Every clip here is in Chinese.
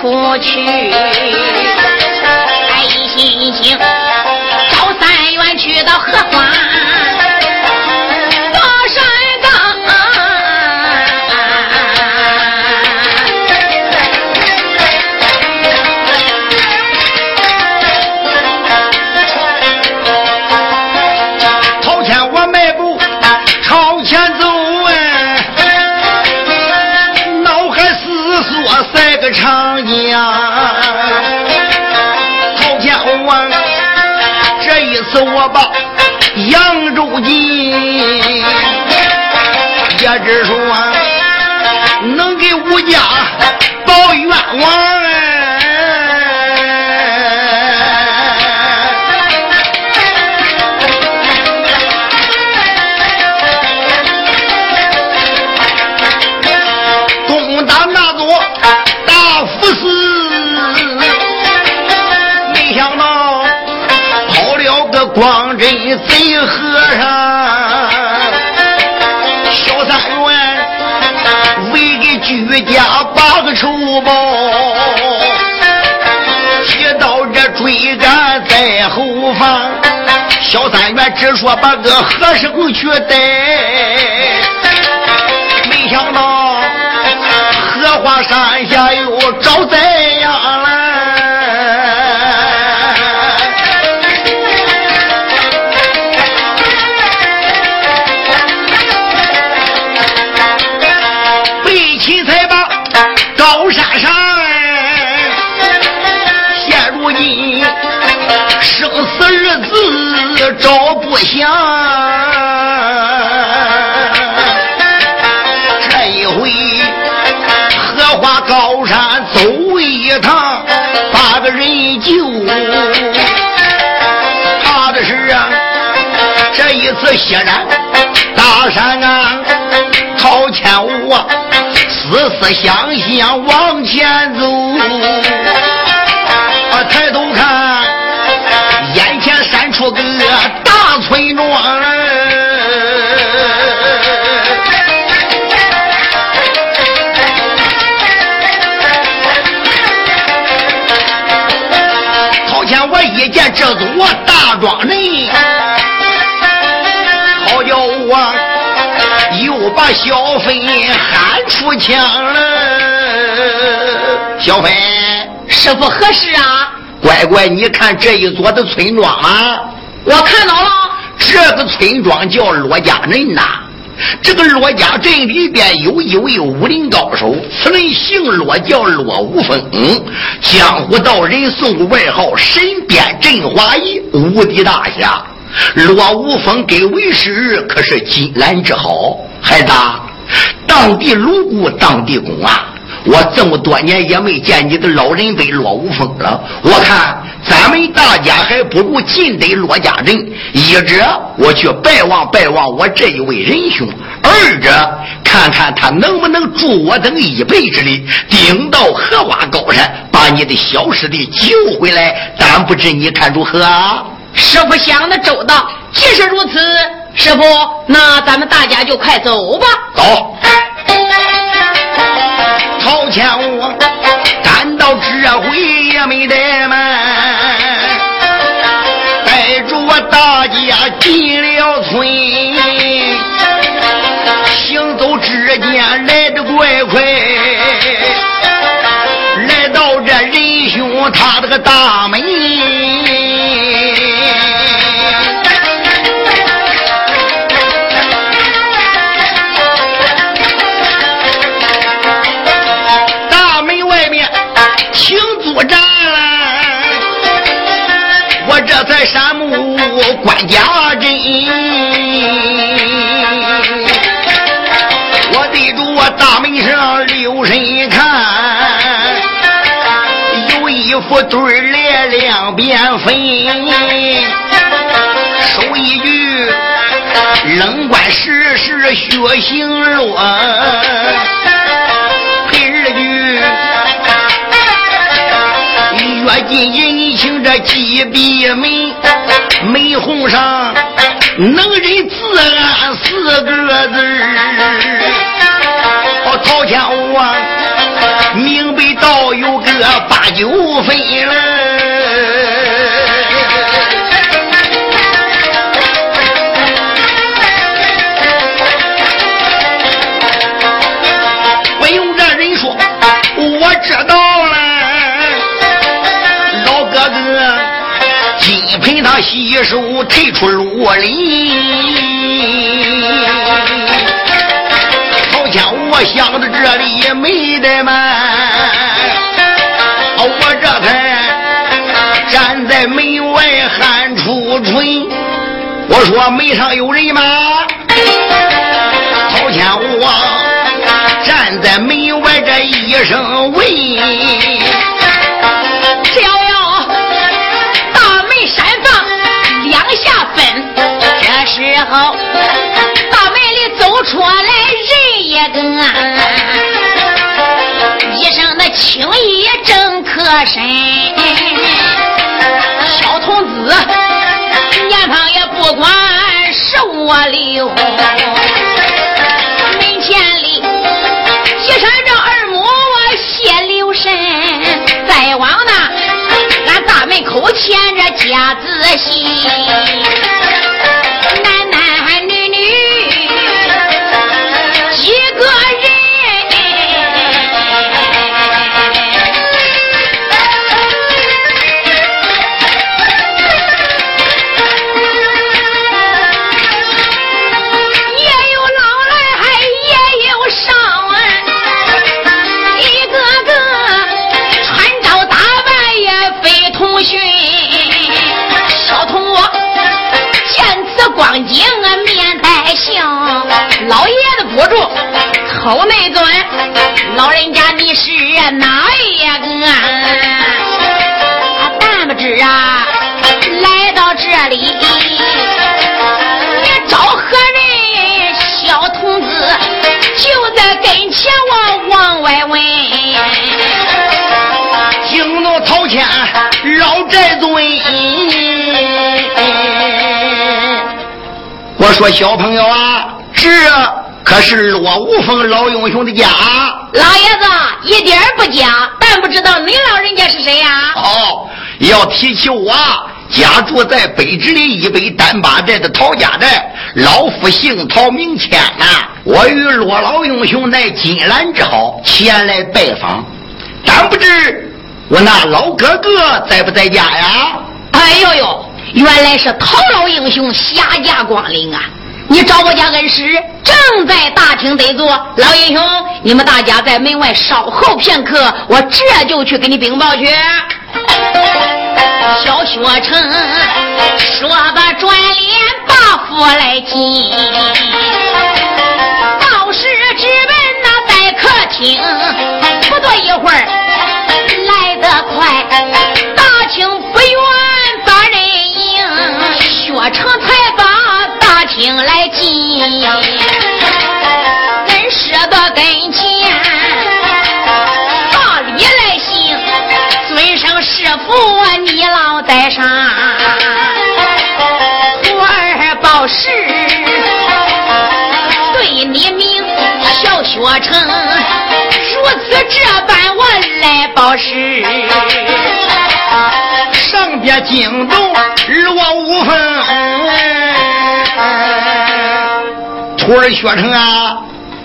出去，开心，心情。报，接到这追赶在后方，小三元只说把个和尚去带，没想到荷花山下有招灾死日子找不响，这一回荷花高山走一趟，把个人救。怕的是啊，这一次血染大山啊，陶千武啊，死死相相往前走。见这座大庄人，好叫我又把小飞喊出墙了。小飞，师傅何事啊？乖乖，你看这一座的村庄啊，我看到了。这个村庄叫罗家镇呐，这个罗家镇里边有一位武林高手，此人姓罗，叫罗无风，江湖道人送外号神鞭镇华一，无敌大侠。罗无风跟为师可是金兰之好，孩子，当地卢谷，当地公啊。我这么多年也没见你的老人被落无风了，我看咱们大家还不如尽得骆家人。一者我去拜望拜望我这一位仁兄，二者看看他能不能助我等一臂之力，顶到荷花高山，把你的小师弟救回来。但不知你看如何？师傅想的周到。既是如此，师傅，那咱们大家就快走吧。走。朝前我赶到这回也没怠慢，带着我大家进了村，行走之间来得怪快，来到这仁兄他这个大门。我关家镇，我对着我大门上留神看，有一副对联两边分，说一句冷关时时血腥乱。第二句乱。今人请这几笔门，门红上能人自安四个字哦，陶天王明白道有个八九分了。他洗手，退出罗林。好像我想到这里也没得慢，我这才站在门外喊出春。我说门上有人吗？好像我站在门外这一声问。身的青衣正可身，小童子年方也不管十五六，门前里一山这二母我谢留神，再往那俺大门口前这夹子戏。口内尊，老人家你是哪一个？啊，但不知啊，来到这里，你找何人？小童子就在跟前，我往外问。惊动陶谦老寨尊，我说小朋友啊，这。可是罗无风老英雄的家，老爷子一点不假，但不知道您老人家是谁呀？哦，要提起我，家住在北直里以北丹巴寨的陶家寨，老夫姓陶名谦呐。我与罗老英雄乃金兰之好，前来拜访，但不知我那老哥哥在不在家呀？哎呦呦，原来是陶老英雄下家光临啊！你找我家恩师，正在大厅得坐。老英雄，你们大家在门外稍候片刻，我这就去给你禀报去。小学成说罢，转脸把佛来进，道士直奔那待客厅。不多一会儿，来得快，大厅不远把人迎，学成才命来进，恩舍得跟前，大礼来行，尊上师父你老带上，徒儿报师，对你名小学成，如此这般我来报师，上边惊动，与我无分。学成啊，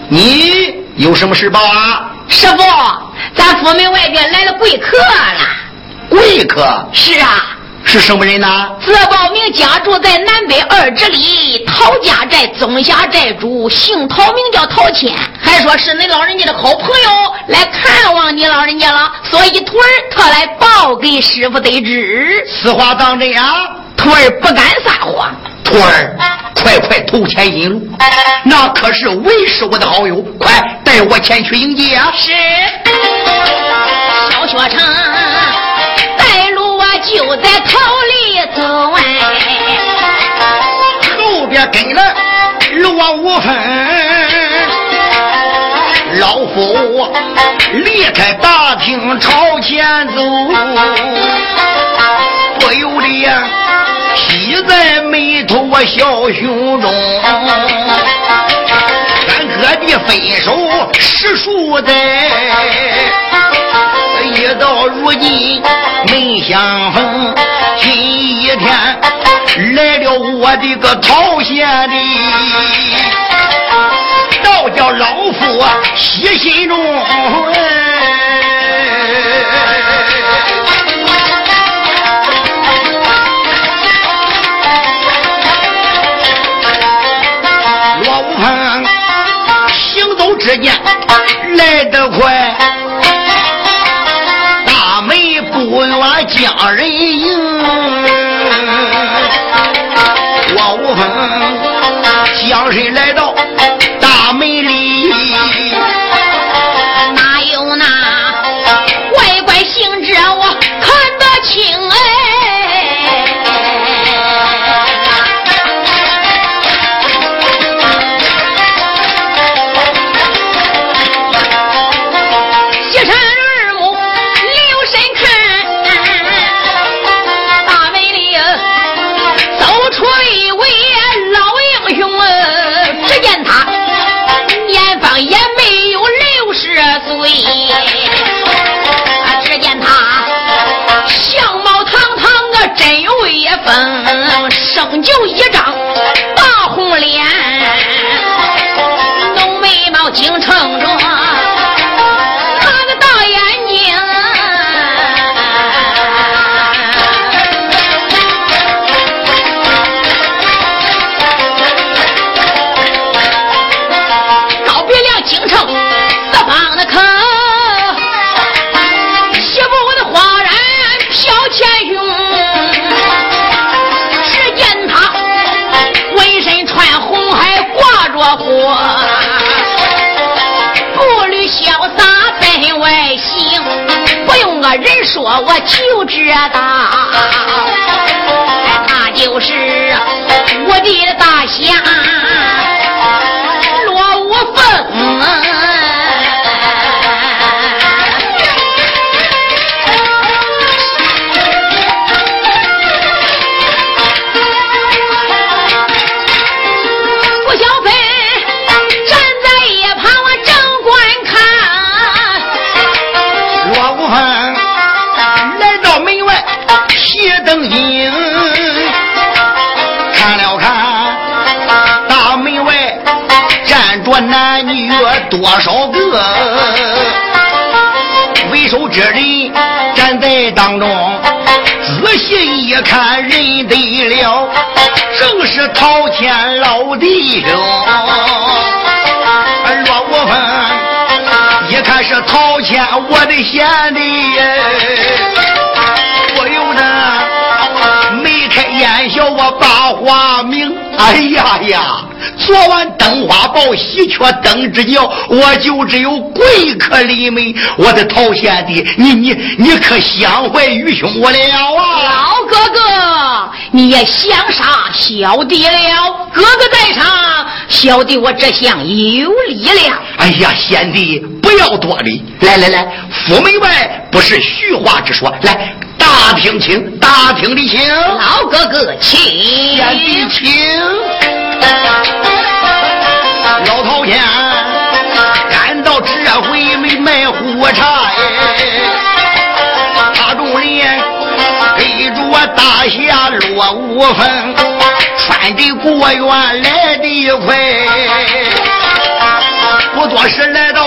你有什么事报啊？师傅，咱府门外边来了贵客了。贵客？是啊。是什么人呢？自报名家住在南北二这里陶家寨宗下寨主，姓陶，名叫陶谦，还说是恁老人家的好朋友，来看望你老人家了，所以徒儿特来报给师傅得知。此话当真啊？徒儿不敢撒谎。徒儿，快快投钱引路，那可是为师我的好友，快带我前去迎接啊！是，小学生。就在桃里走哎，后边跟了罗无分，老夫离开大厅朝前走，不由得喜在眉头我笑胸中，咱哥的分手十数载。一到如今没相逢，今一天来了我的个桃县里，倒叫老夫喜心中。来得快。大媒不能把人迎刮无风将身来眼睛看了看大门外站着男女多少个？为首之人站在当中，仔细一看，认得了，正是陶谦老弟兄。若无风，一看是陶谦，我的贤弟，笑，我把话明。哎呀呀！昨晚灯花报喜鹊灯之鸟，我就只有贵客临门。我的陶贤弟，你你你可想怀于兄我了啊！老哥哥，你也想杀小弟了？哥哥在场，小弟我这厢有礼了。哎呀，贤弟不要多礼，来来来，府门外不是虚话之说，来大厅清，大厅的清，老哥哥请，请，老陶谦赶到这回没卖火柴，他众人给着我大侠落无痕，穿的过远来的快，不多时来到。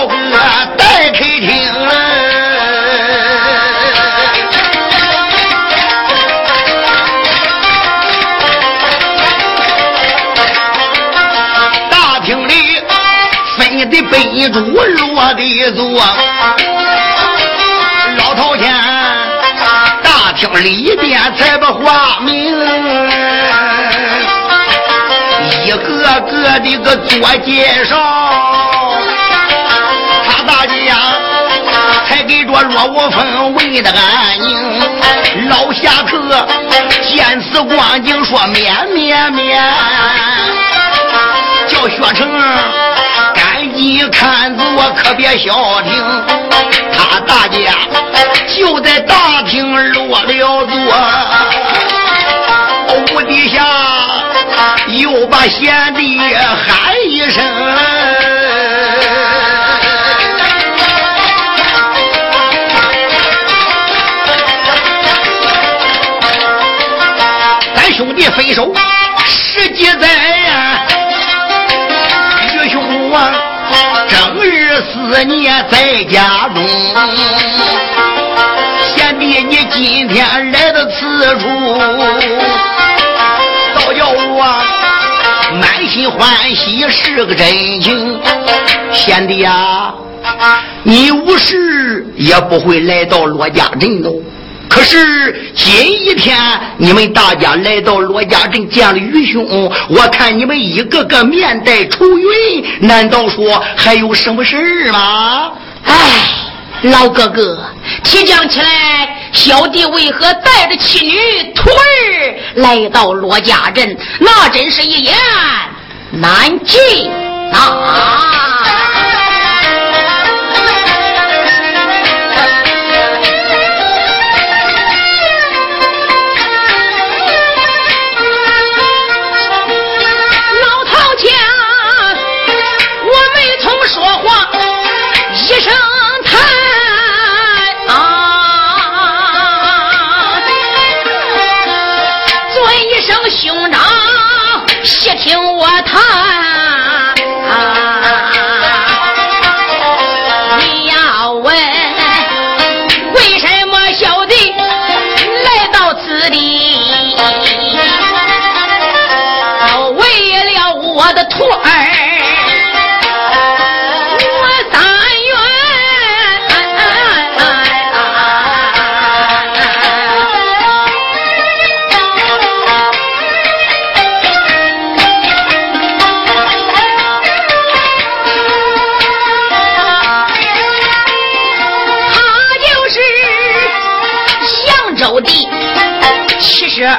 的杯珠落的座。厅里边才把话明，一个个的个做介绍，他大家才给着罗无风问的安宁。老侠客见此光景说免免免，叫薛成赶紧看着可别消停，他大家。就在大厅落了座，屋底下又把贤弟喊一声。咱兄弟分手十几载思念在家中。贤弟，你今天来到此处，倒叫我满心欢喜是个真情。贤弟呀，你无事也不会来到罗家镇喽。可是今一天你们大家来到罗家镇见了愚兄，我看你们一个个面带愁云，难道说还有什么事儿吗？唉。老哥哥，提讲起来，小弟为何带着妻女徒儿来到罗家镇？那真是一言难尽啊！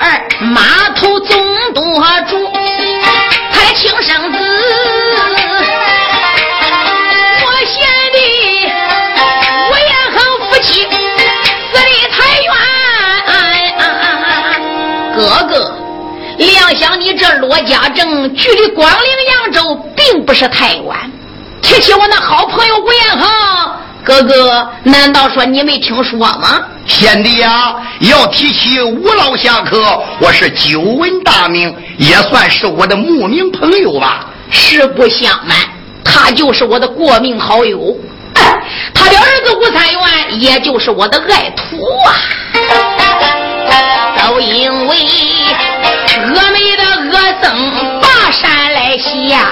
二，码头总舵主，他的亲生子，我贤弟，我也很服气，离太原。哥哥，料想你这罗家镇距离光陵扬州并不是太远，提起我那好朋友吴彦恒，哥哥，难道说你没听说吗？贤弟呀，要提起吴老侠客，我是久闻大名，也算是我的慕名朋友吧。实不相瞒，他就是我的过命好友。他的儿子吴三元，也就是我的爱徒啊。都因为峨眉的峨。僧跋山来下，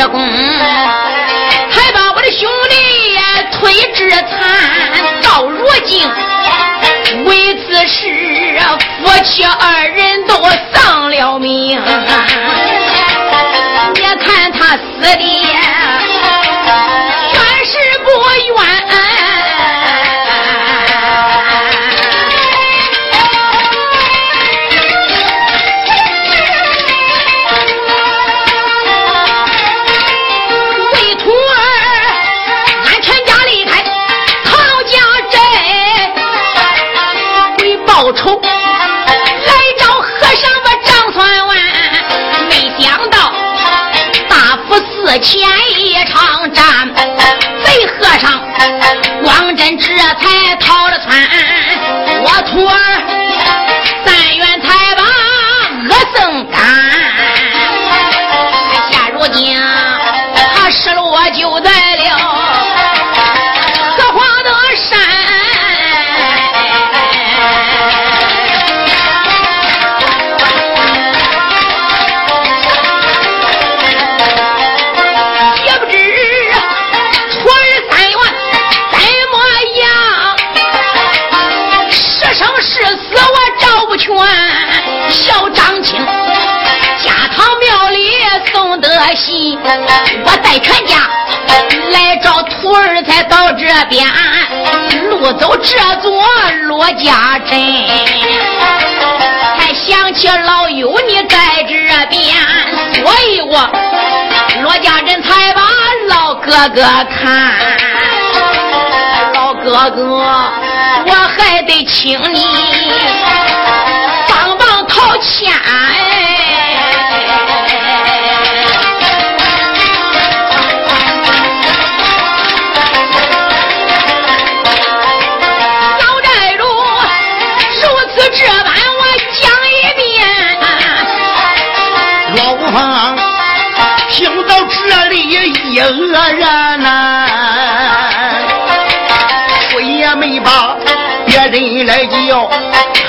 这功还把我的兄弟推至残。到如今，为此事，夫妻二人都丧。了命！别看他死的。贼和尚王真这才逃了窜，我徒儿三元才把恶僧赶，现如今他失落就在我带全家来找徒儿，才到这边，路走这座罗家镇，才想起老友你在这边，所以我罗家镇才把老哥哥看，老哥哥，我还得请你帮帮掏钱。一恶人呐，我也没把别人来叫，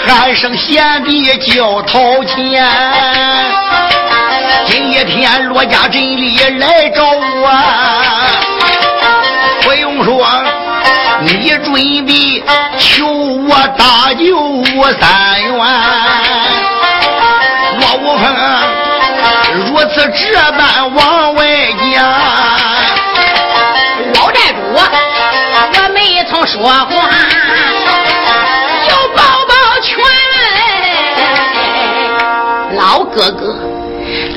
喊声贤弟叫掏钱。今一天罗家镇里来找我，不用说，你准备求我大舅三元，罗无风如此这般往外说话有抱抱拳，老哥哥，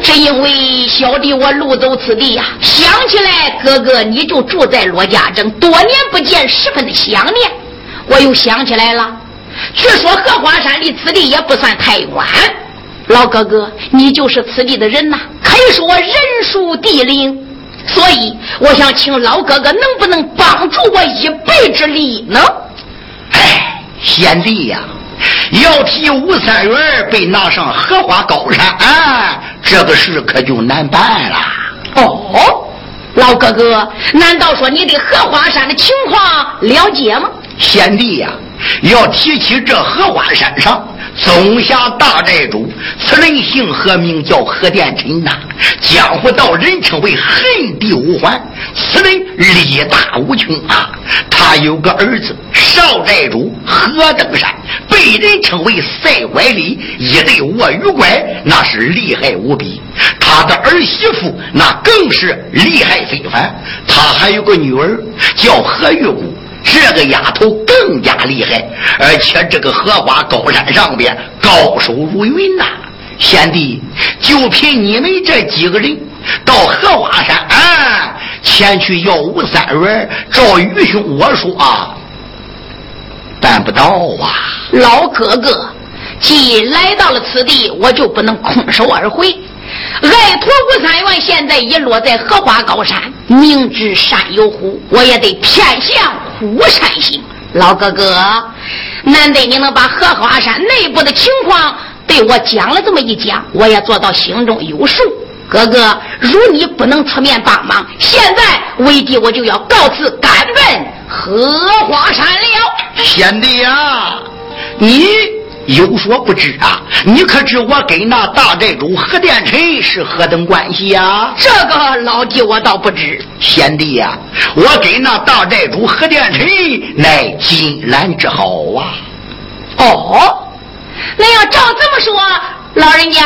只因为小弟我路走此地呀，想起来哥哥你就住在罗家镇，多年不见，十分的想念。我又想起来了，据说荷花山离此地也不算太远。老哥哥，你就是此地的人呐，可以说人属地灵。所以，我想请老哥哥能不能帮助我一臂之力呢？哎，贤弟呀，要提吴三元被拿上荷花高山，啊这个事可就难办了。哦，老哥哥，难道说你对荷花山的情况了解吗？贤弟呀，要提起这荷花山上。松下大寨主，此人姓何名叫何殿臣呐？江湖道人称为恨地无环。此人力大无穷啊！他有个儿子少寨主何登山，被人称为赛拐李，一对卧鱼拐，那是厉害无比。他的儿媳妇那更是厉害非凡。他还有个女儿叫何玉姑。这个丫头更加厉害，而且这个荷花高山上边高手如云呐！贤弟，就凭你们这几个人到荷花山啊，前去要吴三元，照愚兄我说啊，办不到啊！老哥哥，既来到了此地，我就不能空手而回。爱徒吴三元现在已落在荷花高山，明知山有虎，我也得偏向虎山行。老哥哥，难得你能把荷花山内部的情况对我讲了这么一讲，我也做到心中有数。哥哥，如你不能出面帮忙，现在为弟我就要告辞，赶奔荷花山了。贤弟呀，你。有所不知啊！你可知我跟那大寨主何殿臣是何等关系呀？这个老弟我倒不知。贤弟呀，我跟那大寨主何殿臣乃金兰之好啊！哦，那要照这么说，老人家，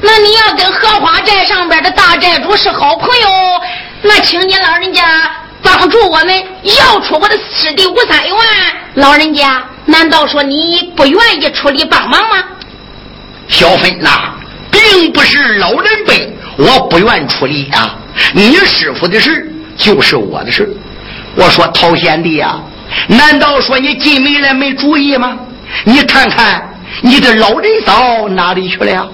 那你要跟荷花寨上边的大寨主是好朋友，那请你老人家帮助我们要出我的师弟吴三元，老人家。难道说你不愿意出力帮忙吗？小芬呐，并不是老人辈，我不愿出力啊。你师傅的事就是我的事。我说陶贤弟呀，难道说你进门来没主意吗？你看看你的老人嫂哪里去了？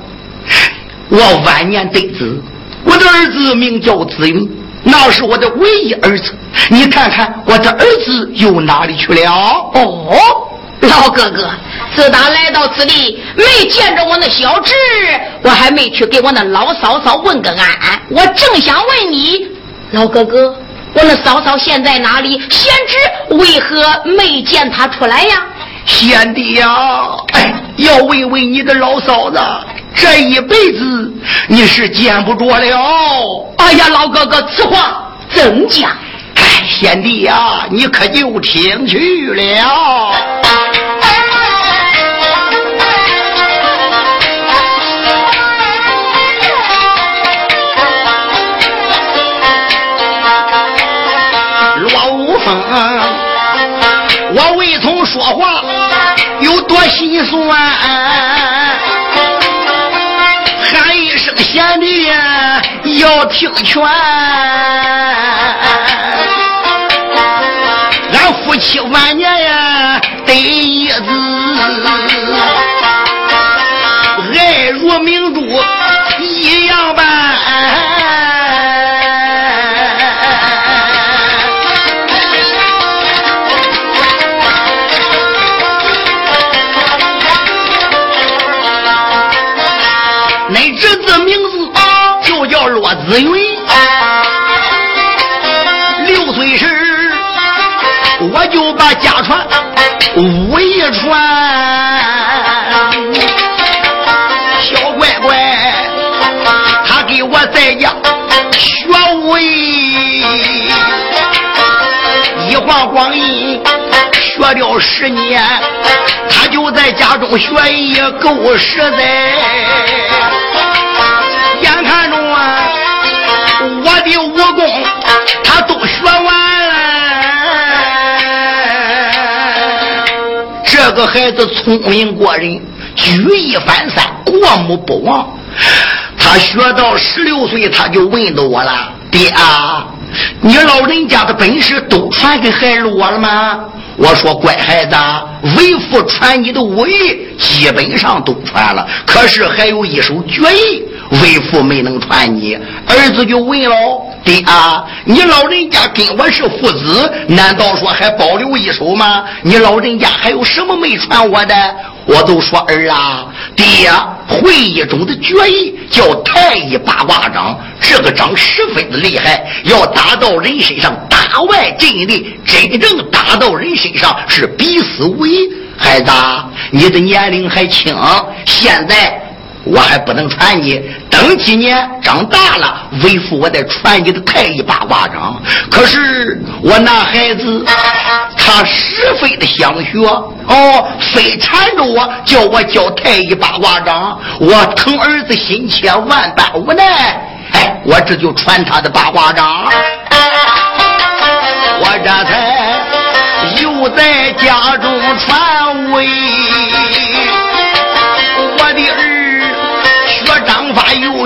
我晚年得子，我的儿子名叫子云，那是我的唯一儿子。你看看我的儿子又哪里去了？哦，老哥哥，自打来到此地，没见着我那小侄，我还没去给我那老嫂嫂问个安。我正想问你，老哥哥，我那嫂嫂现在哪里？贤侄为何没见他出来呀？贤弟呀，哎，要问问你的老嫂子。这一辈子你是见不着了。哎呀，老哥哥，此话怎讲？哎，贤弟呀，你可就听去了。说话，有多心酸。喊一声贤弟要听劝，俺夫妻晚年呀得一子，爱如明珠一样般。骆子云，六岁时我就把家传武艺传，小乖乖，他给我在家学武艺，一晃光阴学了十年，他就在家中学艺够实在，的武功他都学完了，这个孩子聪明过人，举一反三，过目不忘。他学到十六岁，他就问到我了：“爹啊，你老人家的本事都传给孩子我了吗？”我说：“乖孩子，为父传你的武艺基本上都传了，可是还有一手绝艺。”为父没能传你，儿子就问了：“爹啊，你老人家跟我是父子，难道说还保留一手吗？你老人家还有什么没传我的？”我都说儿啊，爹会一种的绝艺，叫太乙八卦掌。这个掌十分的厉害，要打到人身上，打外阵内，真正打到人身上是必死无疑。孩子，你的年龄还轻，现在。我还不能传你，等几年长大了，为父我再传你的太乙八卦掌。可是我那孩子，他十分的想学哦，非缠着我，叫我教太乙八卦掌。我疼儿子心切，万般无奈，哎，我这就传他的八卦掌。我这才又在家中传位。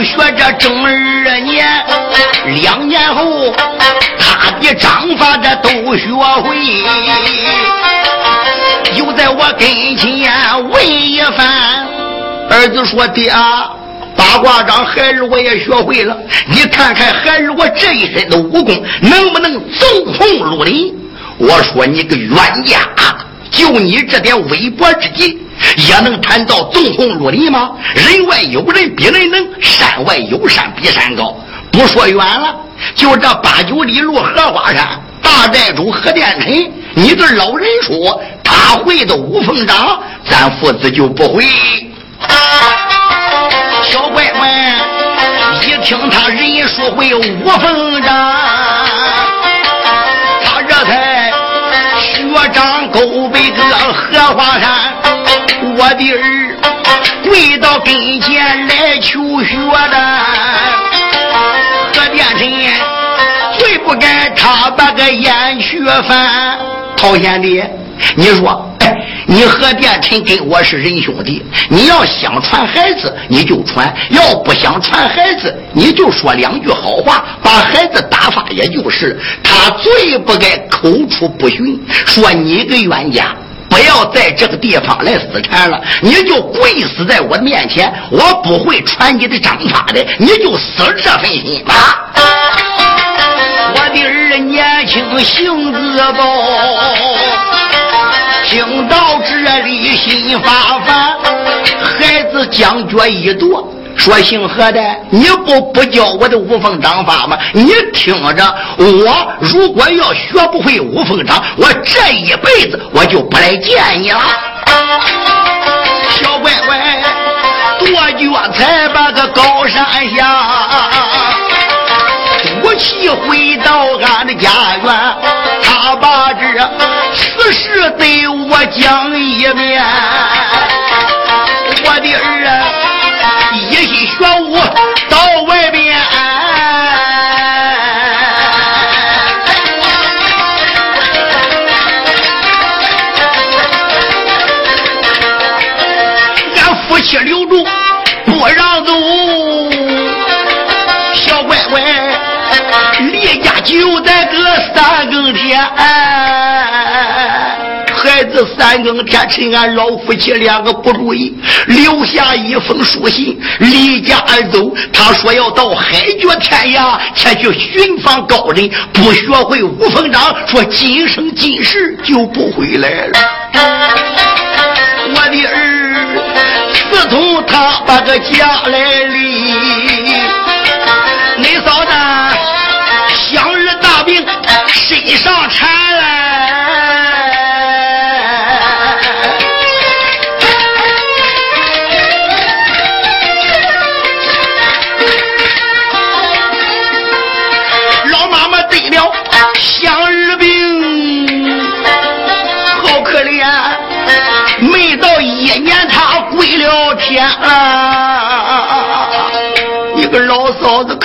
学这正二年，两年后他的章法这都学会。又在我跟前问一番，儿子说：“爹，八卦掌孩儿我也学会了，你看看孩儿我这一身的武功能不能纵横绿林？”我说：“你个冤家，就你这点微薄之计。”也能谈到纵横绿林吗？人外有人比人能，山外有山比山高。不说远了，就这八九里路荷花山，大寨主何殿臣，你对老人说他会的五凤掌，咱父子就不会。小乖乖，一听他人说会五凤掌，他这才学长勾背个荷花山。我的儿跪到跟前来求学的，何殿臣最不该他把个眼去翻。陶贤弟，你说，哎，你何殿臣跟我是仁兄弟，你要想传孩子你就传，要不想传孩子你就说两句好话，把孩子打发也就是。他最不该口出不逊，说你个冤家。不要在这个地方来死缠了，你就跪死在我面前，我不会传你的章法的，你就死这份心吧。我的儿年轻性子暴，听到这里心发烦，孩子将脚一跺。说姓何的，你不不教我的五凤掌法吗？你听着，我如果要学不会五凤掌，我这一辈子我就不来见你了。小乖乖，跺脚才把个高山下，武器回到俺的家园，他把这此事对我讲一遍，俺夫妻留住不让走，小乖乖离家就在个三更天。孩子三更天，趁俺老夫妻两个不注意，留下一封书信，离家而走。他说要到海角天涯，前去寻访高人，不学会五风掌，说今生今世就不回来了。我的儿，自从他把个家来离，你嫂子乡日大病，身上缠。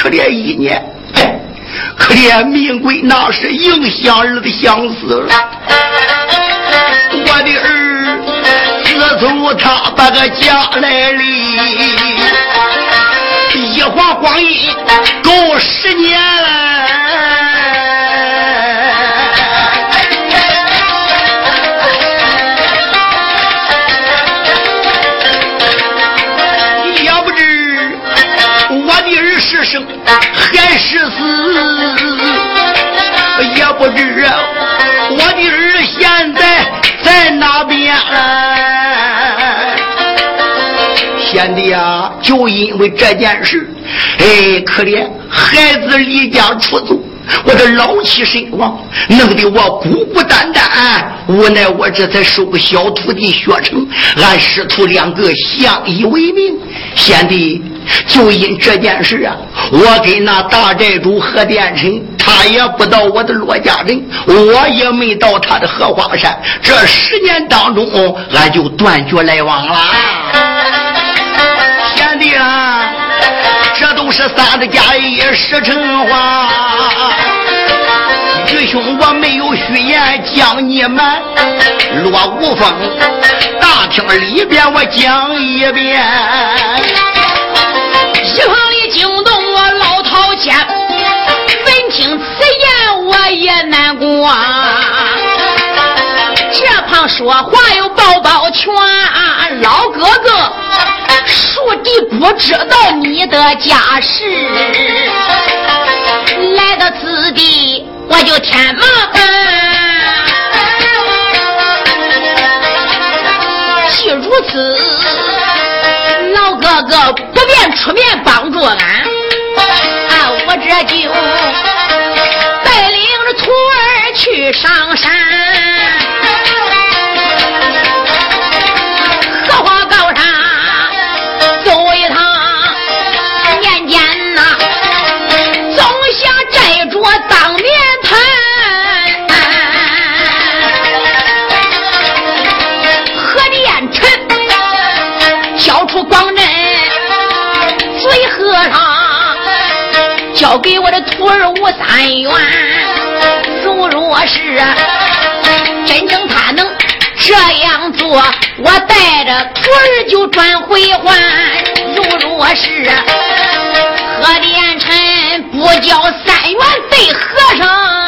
连一年，可怜命贵，那是影响儿的相思。我的儿，自从他把个家来离，一晃光阴够十年。知我的儿现在在哪边。贤弟啊，就因为这件事，哎，可怜孩子离家出走，我的老妻身亡，弄得我孤孤单单，无奈我这才收个小徒弟学成，俺师徒两个相依为命。贤弟。就因这件事啊，我跟那大寨主何殿臣，他也不到我的罗家人，我也没到他的荷花山。这十年当中，俺就断绝来往了。贤弟啊，这都是三的家一实诚话。愚兄，我没有虚言将你瞒。罗无风，大厅里边我讲一遍。言我也难过。这旁说话有抱抱拳，老哥哥，恕弟不知道你的家事，来到此地我就添麻烦。既如此。老哥哥不便出面帮助俺，啊，我这就上山荷花高上走一趟年间呐总想摘着当面谈何恋臣笑出光嫩嘴和尚交给我的徒儿吴三元若是真正他能这样做，我带着徒儿就转回还。如若是何连臣不交三元对和尚，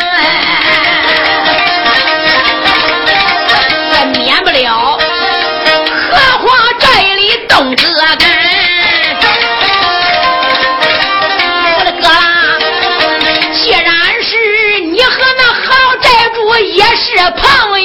是啊胖我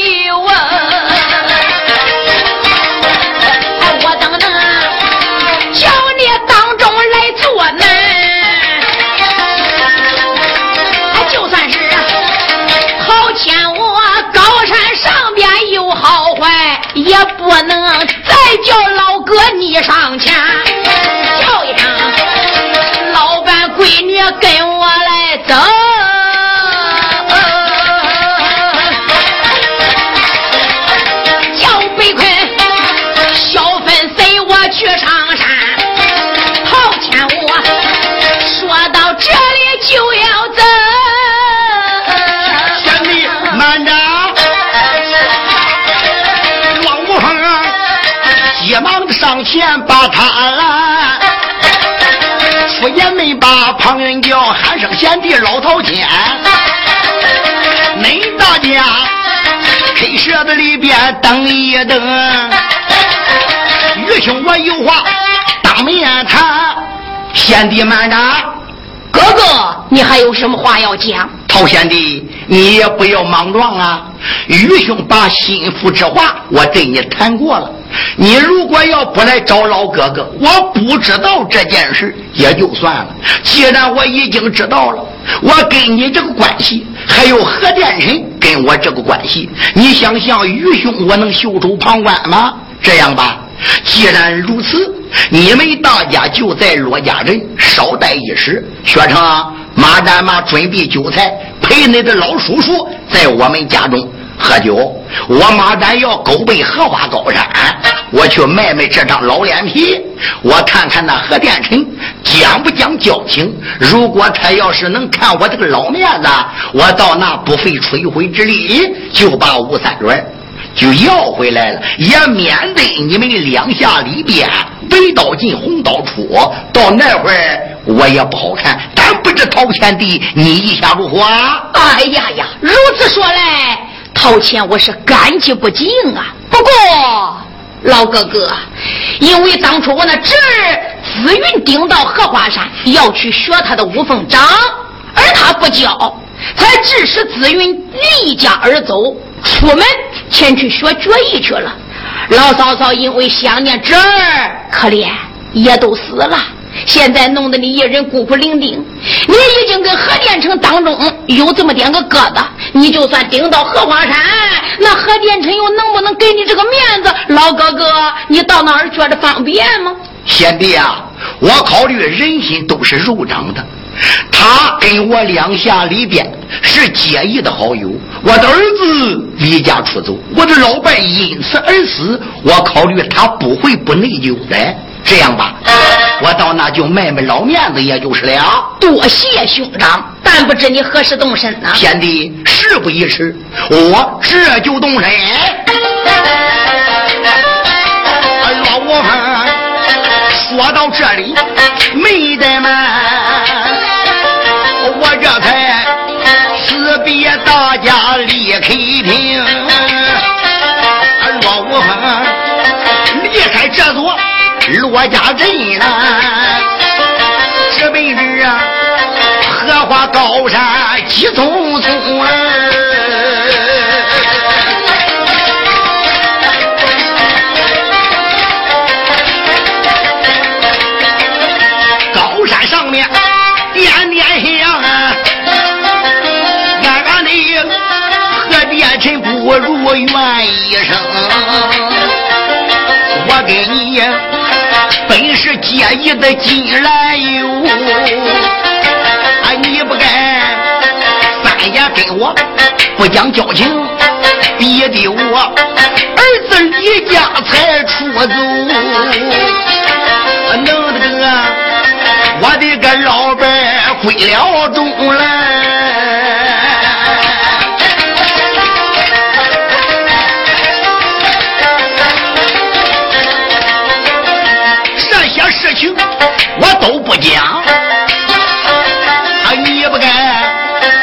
前把他拦。出言没把旁人叫，喊声贤弟老陶天。恁大家黑舍子里边等一等，愚兄我有话当面谈。贤弟慢着，哥哥，你还有什么话要讲？陶贤弟，你也不要莽撞啊！愚兄把心腹之话我对你谈过了。你如果要不来找老哥哥，我不知道这件事也就算了。既然我已经知道了，我跟你这个关系，还有何殿臣跟我这个关系，你想想愚兄我能袖手旁观吗？这样吧，既然如此，你们大家就在骆家人稍待一时。学成，马丹马准备酒菜，陪你的老叔叔在我们家中喝酒。我马丹要狗背荷花高山，我去卖卖这张老脸皮。我看看那何殿臣讲不讲交情。如果他要是能看我这个老面子，我到那不费吹灰之力就把吴三准就要回来了，也免得你们两下里边白刀进红刀出，到那会儿我也不好看。但不知陶贤弟你意下如何？哎呀呀，如此说来，陶谦我是感激不尽啊。不过老哥哥，因为当初我那侄儿紫云顶到荷花山要去学他的五凤掌，而他不教，才致使紫云离家而走，出门前去学绝艺去了。老嫂嫂因为想念侄儿，可怜也都死了。现在弄得你一人孤苦伶仃，你已经跟何殿城当中有这么点个疙瘩，你就算顶到荷花山，那何殿城又能不能给你这个面子？老哥哥，你到那儿觉得方便吗？贤弟啊，我考虑人心都是肉长的，他跟我两下里边是结义的好友，我的儿子离家出走，我的老伴因此而死，我考虑他不会不内疚的。这样吧，我到那就卖卖老面子，也就是了。多谢兄长，但不知你何时动身呢？贤弟，事不宜迟，我这就动身。老我说到这里没得慢，我这才辞别大家离开厅。骆家镇呐，这辈子啊，荷花高山急匆匆啊，高山上面点点香啊，俺俺的何殿臣不如愿一是结义的金兰哟，啊，你不该三爷跟我不讲交情，逼得我儿子离家才出走，弄得个我的个老伴归了中来。都不讲，啊，你不该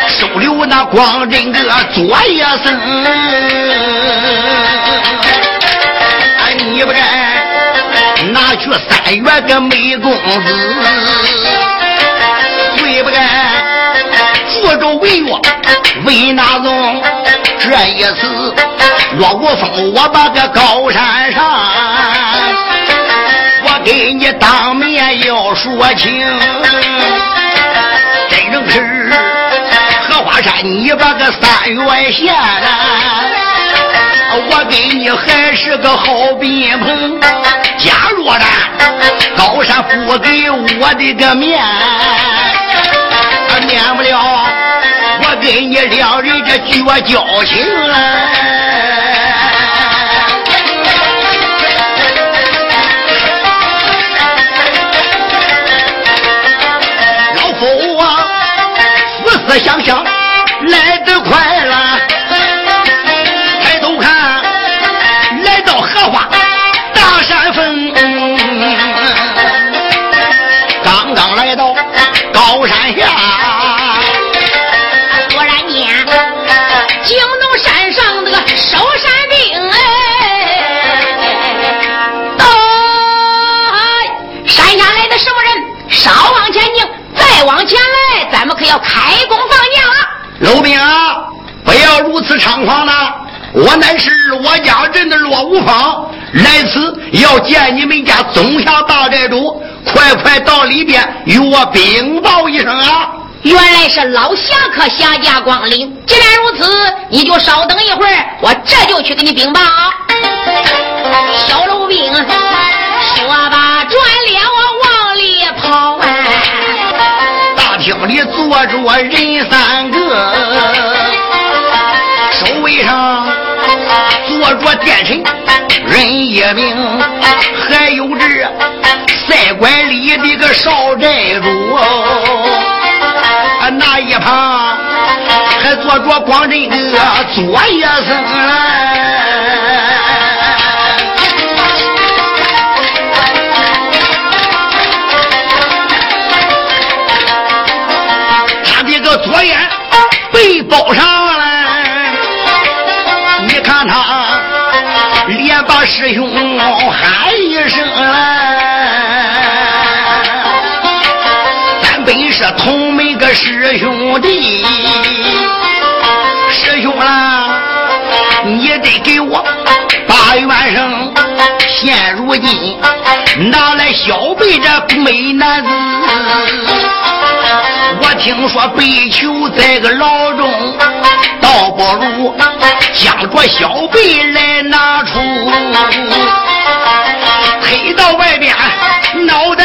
收留那光真个左叶僧，啊，你不该拿去三月个美公子，最不该助纣为虐为哪种？这一次落过风，我把个高山上。给你当面要说清，真正是荷花山，你把个三月线，我给你还是个好宾朋。假若呢高山不给我的个面，免不了我给你两人这绝交情了。将来的快了抬头看来到荷花大山峰刚刚来到高山下果然念惊动山上那个收山兵哎到山下来的什么人稍往前迎再往前来咱们可要开工老兵啊，不要如此猖狂了！我乃是我家镇的罗无方，来此要见你们家总辖大寨主，快快到里边与我禀报一声啊！原来是老侠客下家光临，既然如此，你就稍等一会儿，我这就去给你禀报。小楼兵说罢，转脸坐着人三个，首位上坐着殿臣人一名，还有这赛馆里的个少寨主，啊，那一旁还坐着光镇的左叶僧。包上来，你看他连把师兄喊一声咱本是同门个师兄弟，师兄啊，你得给我把元生。现如今拿来小辈这美男子。我听说被囚在个牢中，倒不如将着小辈来拿出，推到外边脑袋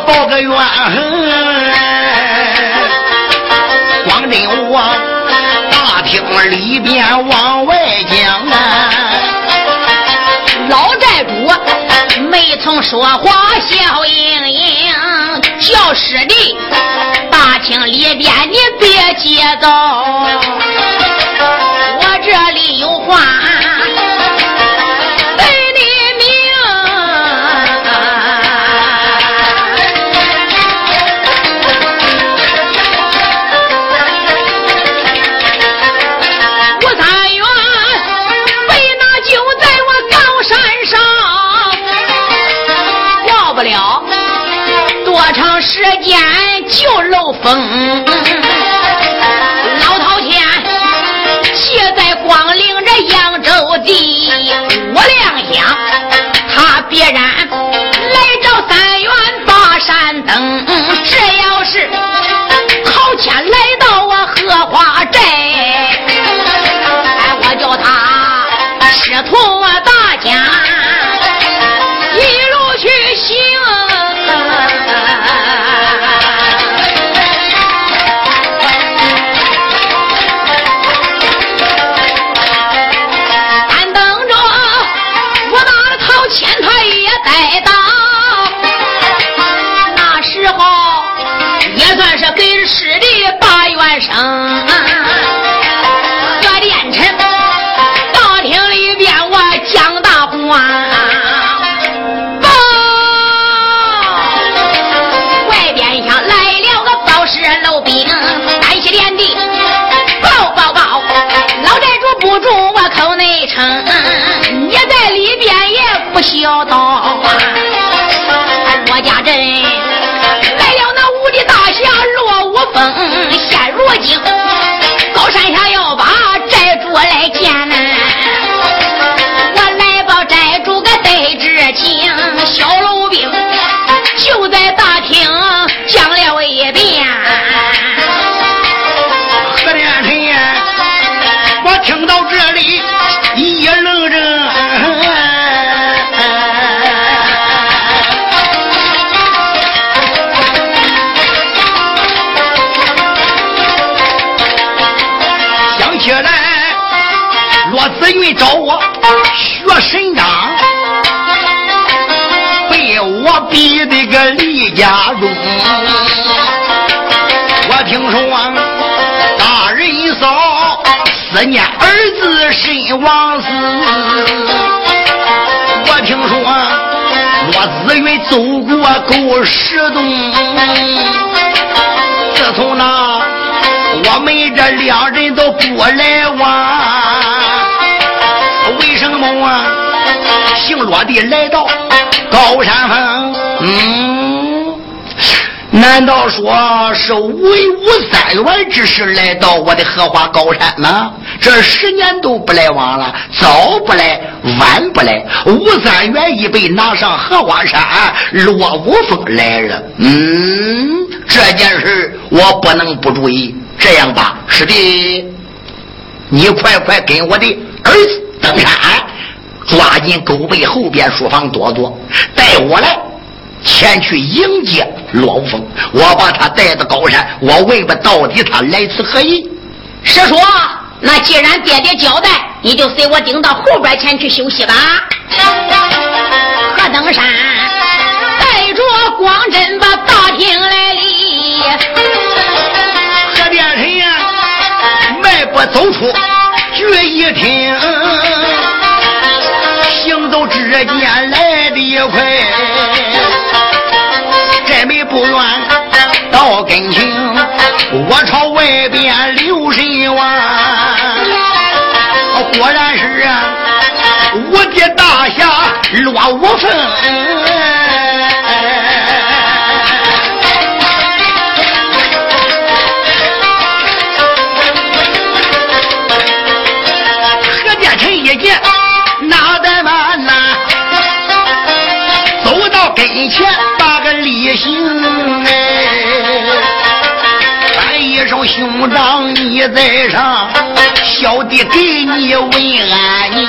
报个怨恨，光真我大厅里边往外讲啊，老寨主没曾说话笑盈盈，叫师弟大厅里边你别接走，我这里有话。风，老陶谦现在光领着扬州地，我亮想他必然来找三元把山登。这要是陶谦来小道，罗家镇来了那无敌大侠罗无风，现如今我听说大人一嫂思念儿子身亡死，我听说罗子云走过狗石洞，自从那我们这两人都不来往。为什么姓罗的来到高山峰，嗯，难道说是为吴三元之事来到我的荷花高山吗？这十年都不来往了，早不来，晚不来，吴三元已被拿上荷花山，落无风来了。嗯，这件事我不能不注意。这样吧，师弟，你快快跟我的儿子登山。抓紧狗背后边书房躲躲，带我来前去迎接罗无风。我把他带到高山，我问问到底他来此何意。师叔，那既然爹爹交代，你就随我顶到后边前去休息吧。何登山带着光真把大厅来里，何殿臣呀，迈步走出聚一厅。只见来的快，这没不愿到跟前，我朝外边留神啊，果然是啊，我接大侠落无分。何建成一见，脑袋满，那走到跟前。个礼行哎，喊一声兄长你在上，小弟给你问安宁。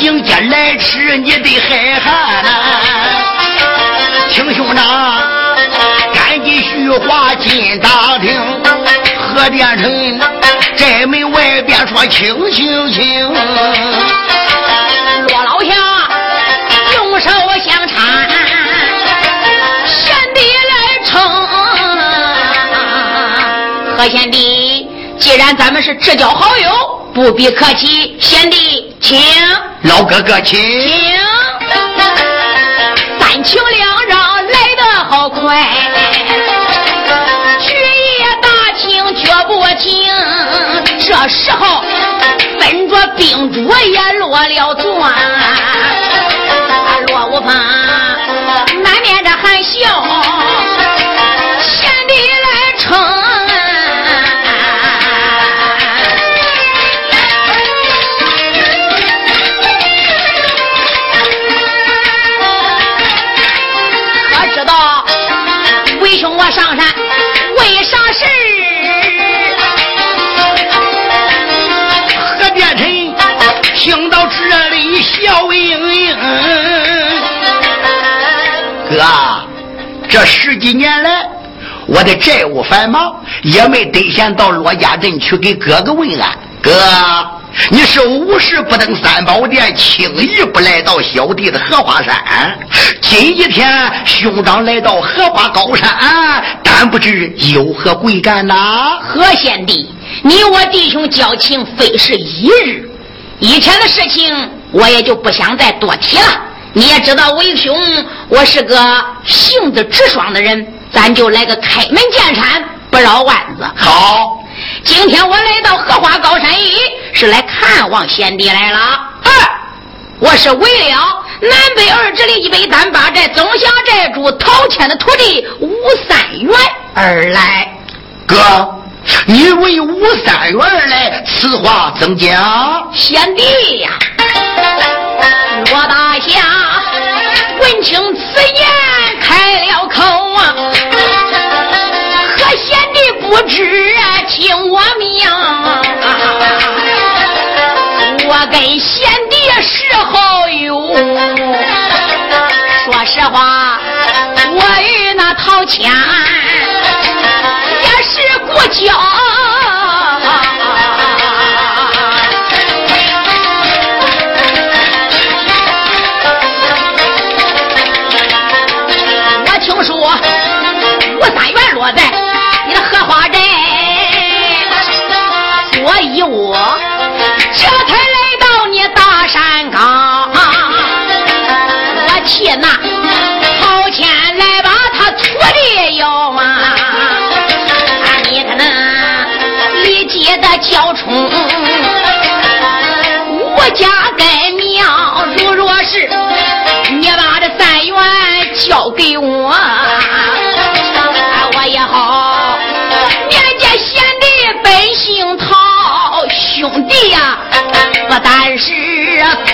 迎接来迟你得海涵呐，听兄长赶紧叙话进大厅，何殿臣寨门外边说清清清。何贤弟，既然咱们是至交好友，不必客气。贤弟，请老哥哥请，请。三情两让来得好快，举业大清绝不轻。这时候，分着兵主也落了钻，落无风。这十几年来，我的债务繁忙，也没得闲到罗家镇去给哥哥问安。哥，你是无事不登三宝殿，轻易不来到小弟的荷花山。今一天，兄长来到荷花高山，但不知有何贵干呐？何贤弟，你我弟兄交情非是一日，以前的事情我也就不想再多提了。你也知道，为兄我是个性子直爽的人，咱就来个开门见山，不绕弯子。好，今天我来到荷花高山一，是来看望贤弟来了。二，我是为了南北二直里一北单八寨总辖寨主陶谦的徒弟吴三元而来。哥，你为吴三元来，此话怎讲？贤弟呀。罗大侠闻听此言，开了口啊！可贤弟不知啊听我命，我跟贤弟是好友。说实话，我与那陶谦是交冲，我家该庙，如若是你把这三元交给我。我也好，面见贤弟本姓陶，兄弟呀，不但是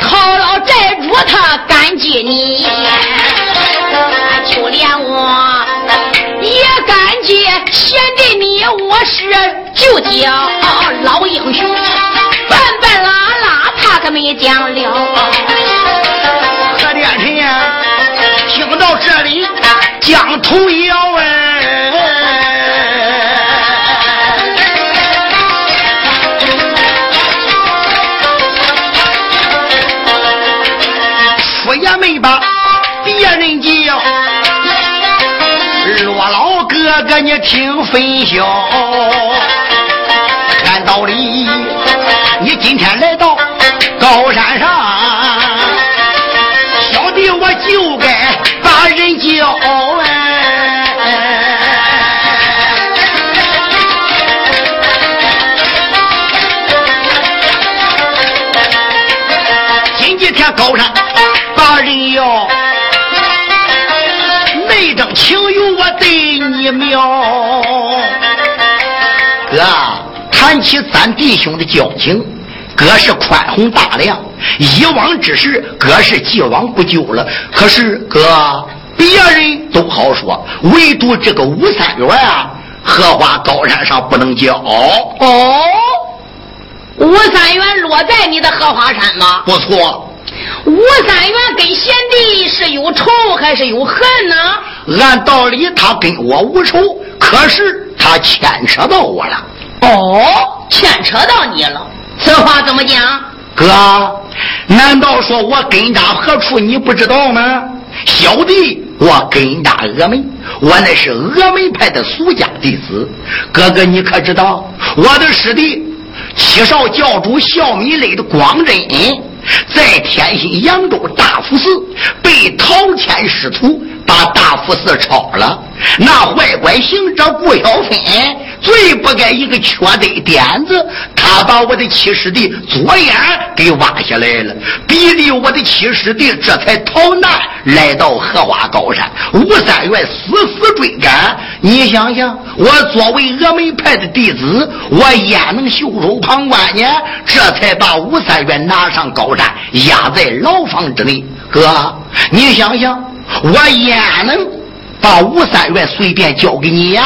陶老寨主他感激你，就连我我是就叫老英雄，半半拉拉他可没讲了。何殿臣呀，听到这里，将头摇哎。你听分晓。按道理，你今天来到高山上，小弟我就该把人叫哎。今几天高山。对你妙。哥，谈起咱弟兄的交情，哥是宽宏大量。以往之事，哥是既往不咎了。可是哥，别人都好说，唯独这个吴三元啊，荷花高山上不能交。哦，吴三元落在你的荷花山吗？不错。吴三元跟贤弟仇还是有恨呢？按道理他跟我无仇，可是他牵扯到我了。哦，牵扯到你了，此话怎么讲？哥，难道说我根扎何处你不知道吗？小弟我根扎峨眉，我那是峨眉派的俗家弟子。哥哥你可知道，我的师弟七少教主孝米类的光真。在天津扬州大福寺被陶谦师徒把大福寺抄了，那坏官行者顾小芬最不该一个缺德点子，他把我的七师弟左眼给挖下来了，逼得我的七师弟这才逃难来到荷花高山。吴三元死死追赶，你想想，我作为峨眉派的弟子，我焉能袖手旁观呢？这才把吴三元拿上高山，压在牢房之内。哥，你想想。我也能把吴三元随便交给你呀？